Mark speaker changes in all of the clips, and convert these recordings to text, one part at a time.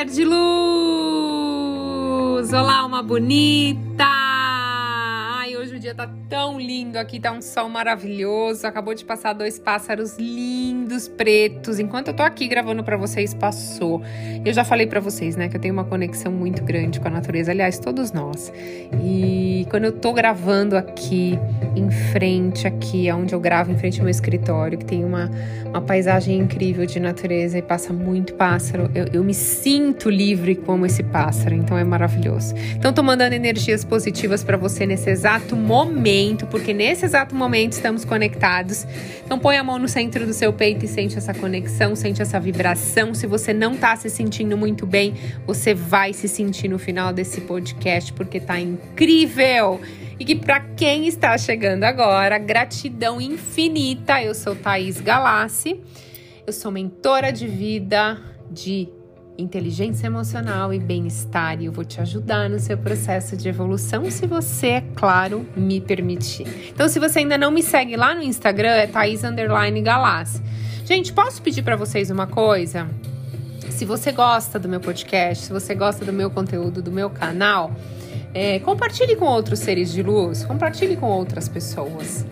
Speaker 1: ser de luz! Olá, uma bonita! dia tá tão lindo aqui, tá um sol maravilhoso. Acabou de passar dois pássaros lindos, pretos. Enquanto eu tô aqui gravando para vocês, passou. Eu já falei para vocês, né, que eu tenho uma conexão muito grande com a natureza. Aliás, todos nós. E quando eu tô gravando aqui, em frente, aqui, onde eu gravo, em frente ao meu escritório, que tem uma, uma paisagem incrível de natureza e passa muito pássaro, eu, eu me sinto livre como esse pássaro. Então é maravilhoso. Então, tô mandando energias positivas para você nesse exato momento momento, porque nesse exato momento estamos conectados. Então põe a mão no centro do seu peito e sente essa conexão, sente essa vibração. Se você não está se sentindo muito bem, você vai se sentir no final desse podcast, porque tá incrível. E que para quem está chegando agora, gratidão infinita. Eu sou Thaís Galassi. Eu sou mentora de vida de inteligência emocional e bem-estar e eu vou te ajudar no seu processo de evolução se você, é claro, me permitir. Então, se você ainda não me segue lá no Instagram, é Thaís Galassi. Gente, posso pedir para vocês uma coisa? Se você gosta do meu podcast, se você gosta do meu conteúdo, do meu canal, é, compartilhe com outros seres de luz, compartilhe com outras pessoas.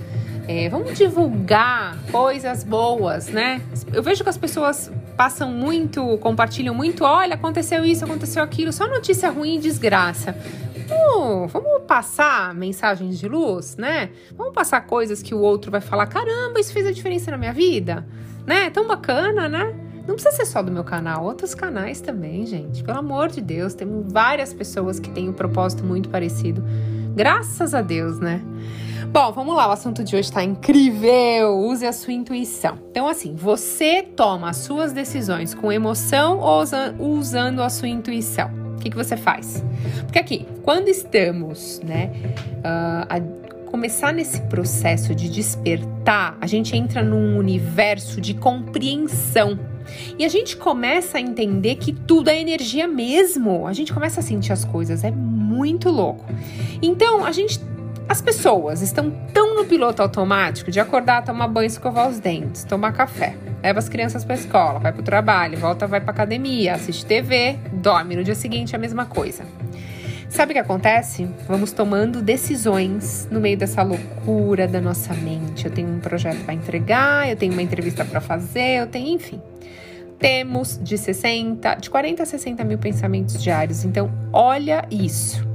Speaker 1: É, vamos divulgar coisas boas, né? Eu vejo que as pessoas passam muito, compartilham muito, olha, aconteceu isso, aconteceu aquilo, só notícia ruim e desgraça. Vamos, vamos passar mensagens de luz, né? Vamos passar coisas que o outro vai falar, caramba, isso fez a diferença na minha vida, né? Tão bacana, né? Não precisa ser só do meu canal, outros canais também, gente. Pelo amor de Deus, temos várias pessoas que têm um propósito muito parecido. Graças a Deus, né? Bom, vamos lá, o assunto de hoje está incrível. Use a sua intuição. Então, assim, você toma as suas decisões com emoção ou usando a sua intuição? O que, que você faz? Porque aqui, quando estamos, né, uh, a começar nesse processo de despertar, a gente entra num universo de compreensão. E a gente começa a entender que tudo é energia mesmo. A gente começa a sentir as coisas, é muito louco. Então, a gente as pessoas estão tão no piloto automático de acordar, tomar banho, escovar os dentes, tomar café, leva as crianças para a escola, vai para o trabalho, volta, vai para academia, assiste TV, dorme no dia seguinte a mesma coisa. Sabe o que acontece? Vamos tomando decisões no meio dessa loucura da nossa mente. Eu tenho um projeto para entregar, eu tenho uma entrevista para fazer, eu tenho, enfim. Temos de 60, de 40 a 60 mil pensamentos diários. Então, olha isso.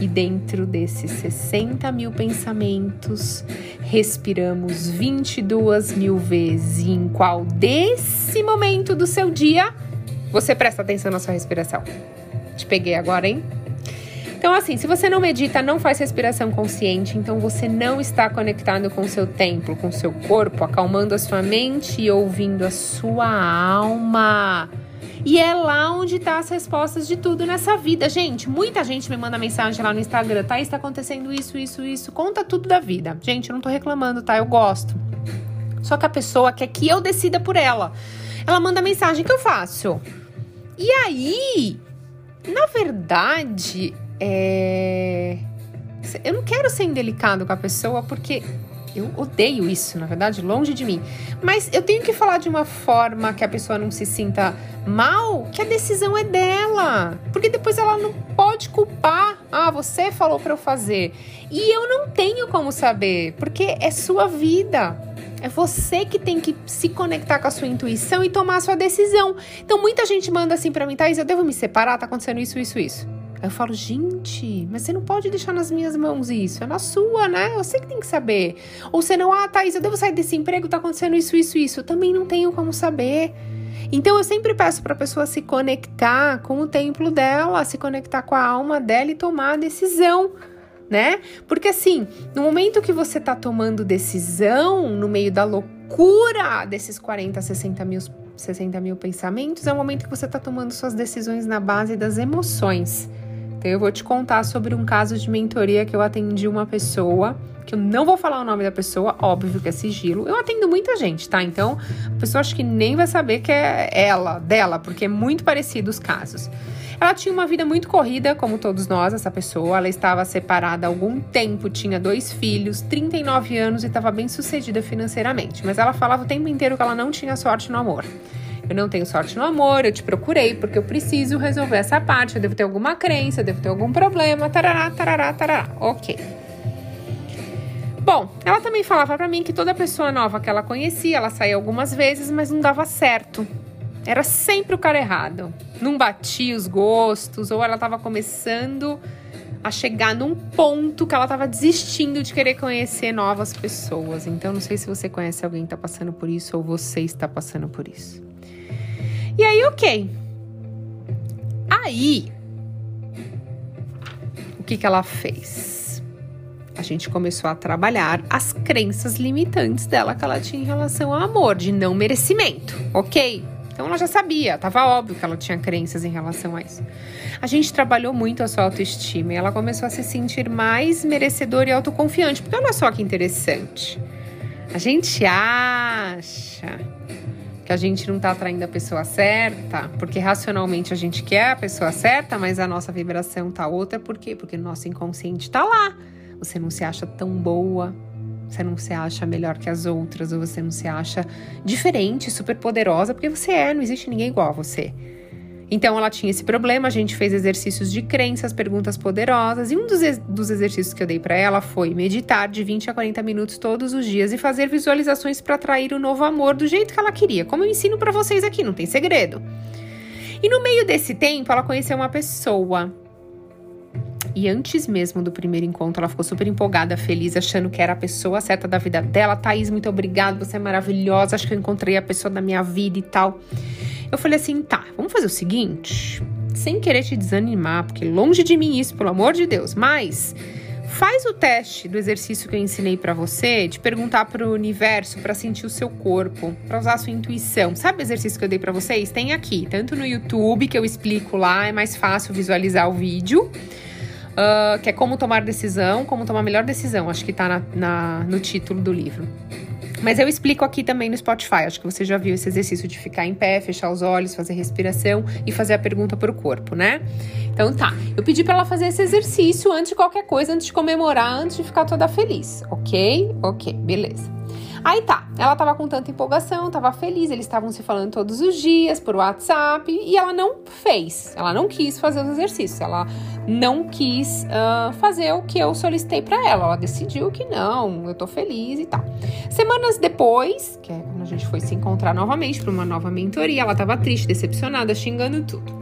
Speaker 1: E dentro desses 60 mil pensamentos, respiramos 22 mil vezes. E em qual desse momento do seu dia você presta atenção na sua respiração? Te peguei agora, hein? Então, assim, se você não medita, não faz respiração consciente, então você não está conectado com o seu templo, com o seu corpo, acalmando a sua mente e ouvindo a sua alma. E é lá onde tá as respostas de tudo nessa vida. Gente, muita gente me manda mensagem lá no Instagram. Tá, está acontecendo isso, isso, isso. Conta tudo da vida. Gente, eu não tô reclamando, tá? Eu gosto. Só que a pessoa quer que eu decida por ela. Ela manda mensagem que eu faço. E aí, na verdade, é... eu não quero ser indelicado com a pessoa porque eu odeio isso, na verdade, longe de mim. Mas eu tenho que falar de uma forma que a pessoa não se sinta mal, que a decisão é dela. Porque depois ela não pode culpar. Ah, você falou para eu fazer. E eu não tenho como saber, porque é sua vida. É você que tem que se conectar com a sua intuição e tomar a sua decisão. Então muita gente manda assim para mim, Thaís, eu devo me separar, tá acontecendo isso, isso, isso. Aí eu falo, gente, mas você não pode deixar nas minhas mãos isso, é na sua, né? Você que tem que saber. Ou você não, ah, Thaís, eu devo sair desse emprego, tá acontecendo isso, isso, isso. Eu também não tenho como saber. Então eu sempre peço para a pessoa se conectar com o templo dela, se conectar com a alma dela e tomar a decisão, né? Porque assim, no momento que você tá tomando decisão, no meio da loucura desses 40, 60 mil, 60 mil pensamentos, é o momento que você tá tomando suas decisões na base das emoções. Então eu vou te contar sobre um caso de mentoria que eu atendi uma pessoa, que eu não vou falar o nome da pessoa, óbvio que é sigilo. Eu atendo muita gente, tá? Então a pessoa acho que nem vai saber que é ela, dela, porque é muito parecido os casos. Ela tinha uma vida muito corrida, como todos nós, essa pessoa. Ela estava separada há algum tempo, tinha dois filhos, 39 anos e estava bem sucedida financeiramente. Mas ela falava o tempo inteiro que ela não tinha sorte no amor Eu não tenho sorte no amor, eu te procurei porque eu preciso resolver essa parte. Eu devo ter alguma crença, eu devo ter algum problema. Tarará, tarará, tarará. Ok. Bom, ela também falava para mim que toda pessoa nova que ela conhecia, ela saía algumas vezes, mas não dava certo. Era sempre o cara errado. Não batia os gostos, ou ela estava começando a chegar num ponto que ela estava desistindo de querer conhecer novas pessoas. Então, não sei se você conhece alguém que está passando por isso ou você está passando por isso. E aí, ok. Aí, o que, que ela fez? A gente começou a trabalhar as crenças limitantes dela que ela tinha em relação ao amor, de não merecimento, ok? Então ela já sabia, tava óbvio que ela tinha crenças em relação a isso. A gente trabalhou muito a sua autoestima e ela começou a se sentir mais merecedora e autoconfiante. Porque olha só que interessante. A gente acha que a gente não tá atraindo a pessoa certa, porque racionalmente a gente quer a pessoa certa, mas a nossa vibração tá outra. Por quê? Porque o nosso inconsciente tá lá. Você não se acha tão boa, você não se acha melhor que as outras, ou você não se acha diferente, super poderosa, porque você é, não existe ninguém igual a você. Então ela tinha esse problema, a gente fez exercícios de crenças, perguntas poderosas, e um dos, ex dos exercícios que eu dei para ela foi meditar de 20 a 40 minutos todos os dias e fazer visualizações para atrair o novo amor do jeito que ela queria, como eu ensino para vocês aqui, não tem segredo. E no meio desse tempo, ela conheceu uma pessoa e antes mesmo do primeiro encontro, ela ficou super empolgada, feliz, achando que era a pessoa certa da vida dela. Thaís, muito obrigada, você é maravilhosa, acho que eu encontrei a pessoa da minha vida e tal. Eu falei assim: tá, vamos fazer o seguinte, sem querer te desanimar, porque longe de mim isso, pelo amor de Deus, mas faz o teste do exercício que eu ensinei para você, de perguntar para o universo para sentir o seu corpo, para usar a sua intuição. Sabe o exercício que eu dei para vocês? Tem aqui, tanto no YouTube que eu explico lá, é mais fácil visualizar o vídeo uh, que é como tomar decisão, como tomar melhor decisão, acho que tá na, na, no título do livro. Mas eu explico aqui também no Spotify. Acho que você já viu esse exercício de ficar em pé, fechar os olhos, fazer respiração e fazer a pergunta para o corpo, né? Então tá. Eu pedi para ela fazer esse exercício antes de qualquer coisa, antes de comemorar, antes de ficar toda feliz, ok? Ok, beleza. Aí tá, ela tava com tanta empolgação, tava feliz, eles estavam se falando todos os dias por WhatsApp e ela não fez, ela não quis fazer os exercícios, ela não quis uh, fazer o que eu solicitei para ela, ela decidiu que não, eu tô feliz e tal. Semanas depois, que é quando a gente foi se encontrar novamente para uma nova mentoria, ela tava triste, decepcionada, xingando tudo.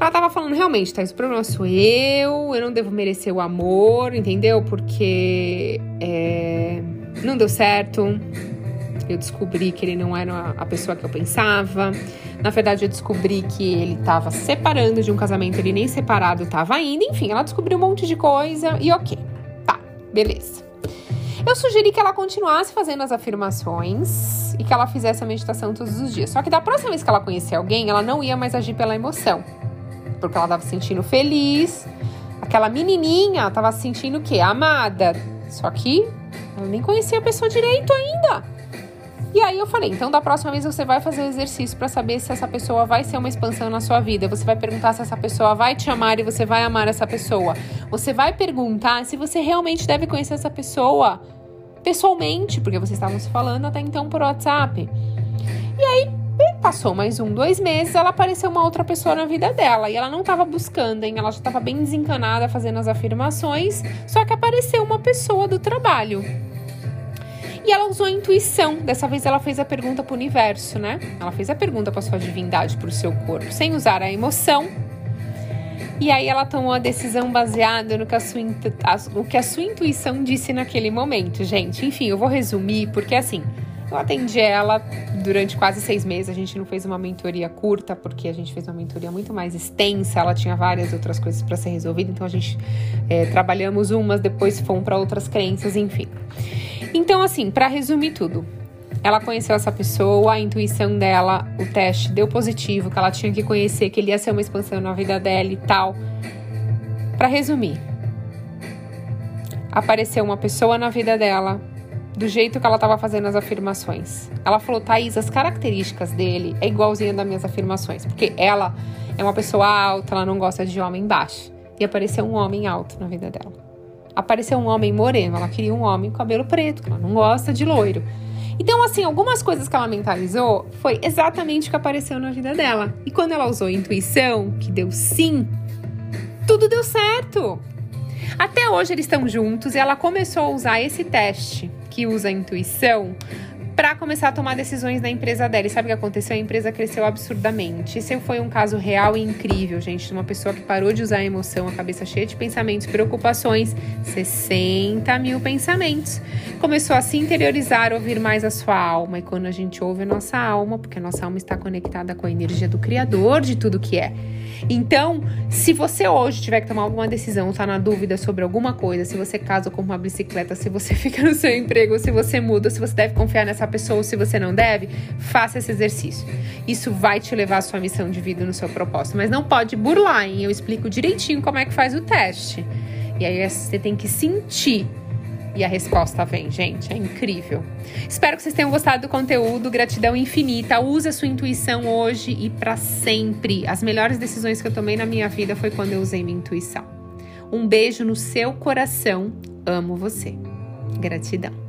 Speaker 1: Ela tava falando, realmente, tá, esse problema sou eu, eu não devo merecer o amor, entendeu? Porque é não deu certo. Eu descobri que ele não era a pessoa que eu pensava. Na verdade, eu descobri que ele estava separando de um casamento, ele nem separado estava ainda. Enfim, ela descobriu um monte de coisa e ok, tá, beleza. Eu sugeri que ela continuasse fazendo as afirmações e que ela fizesse a meditação todos os dias. Só que da próxima vez que ela conhecer alguém, ela não ia mais agir pela emoção, porque ela estava se sentindo feliz. Aquela menininha estava se sentindo o quê? Amada. Só que ela nem conhecia a pessoa direito ainda. E aí eu falei, então da próxima vez você vai fazer o exercício para saber se essa pessoa vai ser uma expansão na sua vida. Você vai perguntar se essa pessoa vai te amar e você vai amar essa pessoa. Você vai perguntar se você realmente deve conhecer essa pessoa pessoalmente, porque vocês estavam se falando até então por WhatsApp. E aí passou mais um, dois meses, ela apareceu uma outra pessoa na vida dela. E ela não estava buscando, hein? Ela já estava bem desencanada fazendo as afirmações. Só que apareceu uma pessoa do trabalho. E ela usou a intuição. Dessa vez ela fez a pergunta para o universo, né? Ela fez a pergunta para sua divindade, para o seu corpo, sem usar a emoção. E aí ela tomou a decisão baseada no que a, sua, o que a sua intuição disse naquele momento, gente. Enfim, eu vou resumir, porque assim, eu atendi ela durante quase seis meses. A gente não fez uma mentoria curta, porque a gente fez uma mentoria muito mais extensa. Ela tinha várias outras coisas para ser resolvida, então a gente é, trabalhamos umas, depois fomos para outras crenças, enfim. Então, assim, para resumir tudo, ela conheceu essa pessoa, a intuição dela, o teste deu positivo, que ela tinha que conhecer, que ele ia ser uma expansão na vida dela e tal. Para resumir, apareceu uma pessoa na vida dela do jeito que ela estava fazendo as afirmações. Ela falou, Thaís, as características dele é igualzinha das minhas afirmações, porque ela é uma pessoa alta, ela não gosta de homem baixo. E apareceu um homem alto na vida dela. Apareceu um homem moreno, ela queria um homem com cabelo preto, que ela não gosta de loiro. Então, assim, algumas coisas que ela mentalizou foi exatamente o que apareceu na vida dela. E quando ela usou intuição, que deu sim, tudo deu certo. Até hoje eles estão juntos e ela começou a usar esse teste que usa a intuição para começar a tomar decisões na empresa dela. E sabe o que aconteceu? A empresa cresceu absurdamente. Esse foi um caso real e incrível, gente, uma pessoa que parou de usar a emoção, a cabeça cheia de pensamentos, preocupações, 60 mil pensamentos. Começou a se interiorizar, ouvir mais a sua alma. E quando a gente ouve a nossa alma, porque a nossa alma está conectada com a energia do Criador de tudo que é. Então, se você hoje tiver que tomar alguma decisão, tá na dúvida sobre alguma coisa, se você casa com uma bicicleta, se você fica no seu emprego, se você muda, se você deve confiar nessa pessoa ou se você não deve, faça esse exercício. Isso vai te levar à sua missão de vida no seu propósito. Mas não pode burlar, hein? Eu explico direitinho como é que faz o teste. E aí você tem que sentir e a resposta vem, gente. É incrível. Espero que vocês tenham gostado do conteúdo. Gratidão infinita. Use a sua intuição hoje e para sempre. As melhores decisões que eu tomei na minha vida foi quando eu usei minha intuição. Um beijo no seu coração. Amo você. Gratidão.